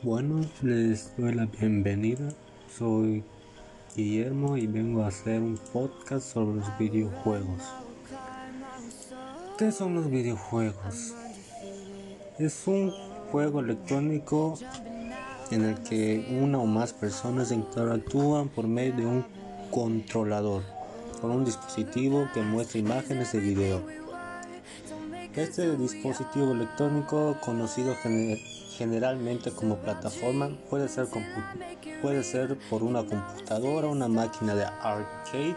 Bueno, les doy la bienvenida. Soy Guillermo y vengo a hacer un podcast sobre los videojuegos. ¿Qué son los videojuegos? Es un juego electrónico en el que una o más personas interactúan por medio de un controlador con un dispositivo que muestra imágenes de video. Este dispositivo electrónico, conocido generalmente como plataforma, puede ser, puede ser por una computadora, una máquina de arcade,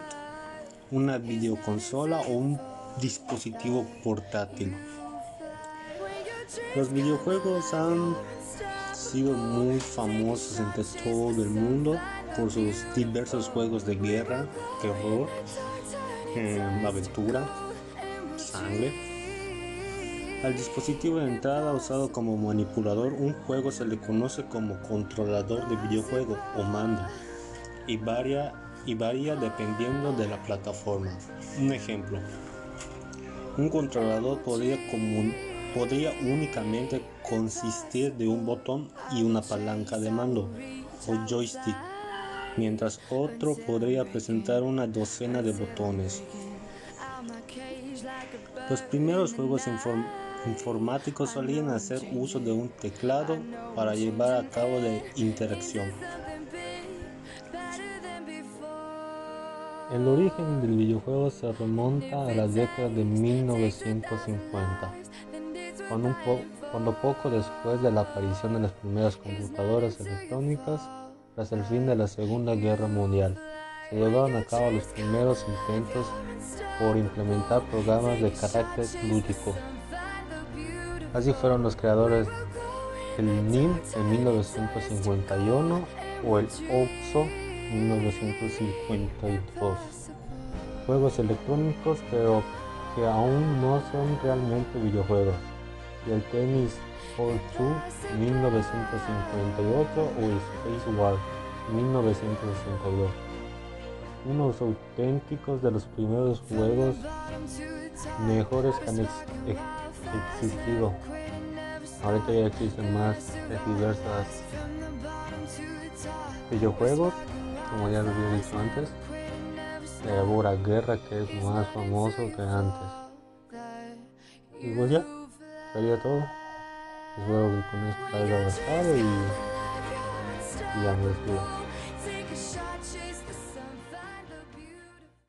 una videoconsola o un dispositivo portátil. Los videojuegos han sido muy famosos entre todo el mundo por sus diversos juegos de guerra, terror, eh, aventura, sangre. Al dispositivo de entrada usado como manipulador, un juego se le conoce como controlador de videojuego o mando y varía, y varía dependiendo de la plataforma. Un ejemplo, un controlador podría, podría únicamente consistir de un botón y una palanca de mando o joystick, mientras otro podría presentar una docena de botones. Los primeros juegos informáticos solían hacer uso de un teclado para llevar a cabo la interacción. El origen del videojuego se remonta a las décadas de 1950, cuando, cuando poco después de la aparición de las primeras computadoras electrónicas, tras el fin de la Segunda Guerra Mundial, se llevaron a cabo los primeros intentos por implementar programas de carácter lúdico Así fueron los creadores del NIM en 1951 o el OPSO 1952. Juegos electrónicos pero que aún no son realmente videojuegos. Y el Tennis for Two 1958 o Space War 1962. Unos auténticos de los primeros juegos mejores que han existido. Ahorita ya existen más diversas videojuegos, como ya lo había dicho antes. De Bora Guerra, que es más famoso que antes. Y pues ya, sería todo. Espero que con esto haya gustado y, y ya me despido.